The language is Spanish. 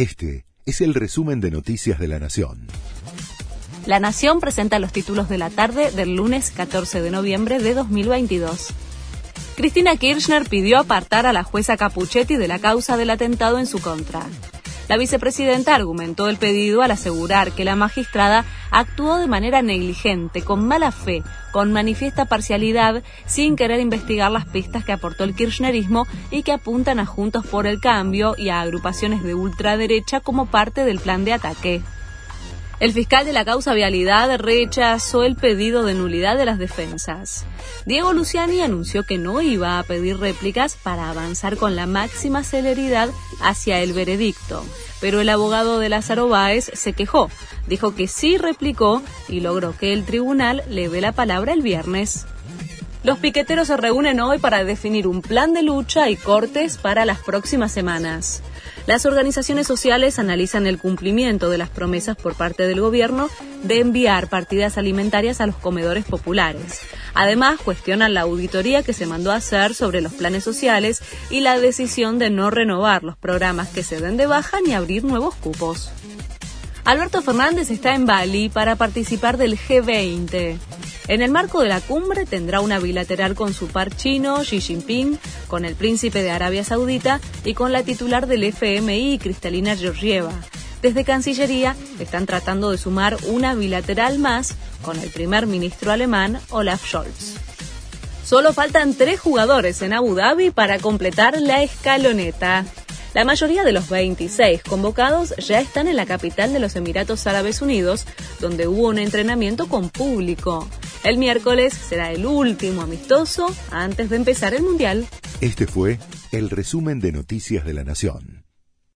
Este es el resumen de Noticias de la Nación. La Nación presenta los títulos de la tarde del lunes 14 de noviembre de 2022. Cristina Kirchner pidió apartar a la jueza Capuchetti de la causa del atentado en su contra. La vicepresidenta argumentó el pedido al asegurar que la magistrada actuó de manera negligente, con mala fe, con manifiesta parcialidad, sin querer investigar las pistas que aportó el kirchnerismo y que apuntan a Juntos por el Cambio y a agrupaciones de ultraderecha como parte del plan de ataque. El fiscal de la causa vialidad rechazó el pedido de nulidad de las defensas. Diego Luciani anunció que no iba a pedir réplicas para avanzar con la máxima celeridad hacia el veredicto, pero el abogado de Lázaro Báez se quejó, dijo que sí replicó y logró que el tribunal le dé la palabra el viernes. Los piqueteros se reúnen hoy para definir un plan de lucha y cortes para las próximas semanas. Las organizaciones sociales analizan el cumplimiento de las promesas por parte del gobierno de enviar partidas alimentarias a los comedores populares. Además, cuestionan la auditoría que se mandó a hacer sobre los planes sociales y la decisión de no renovar los programas que se den de baja ni abrir nuevos cupos. Alberto Fernández está en Bali para participar del G20. En el marco de la cumbre tendrá una bilateral con su par chino, Xi Jinping, con el príncipe de Arabia Saudita y con la titular del FMI, Cristalina Georgieva. Desde Cancillería están tratando de sumar una bilateral más con el primer ministro alemán, Olaf Scholz. Solo faltan tres jugadores en Abu Dhabi para completar la escaloneta. La mayoría de los 26 convocados ya están en la capital de los Emiratos Árabes Unidos, donde hubo un entrenamiento con público. El miércoles será el último amistoso antes de empezar el Mundial. Este fue el resumen de Noticias de la Nación.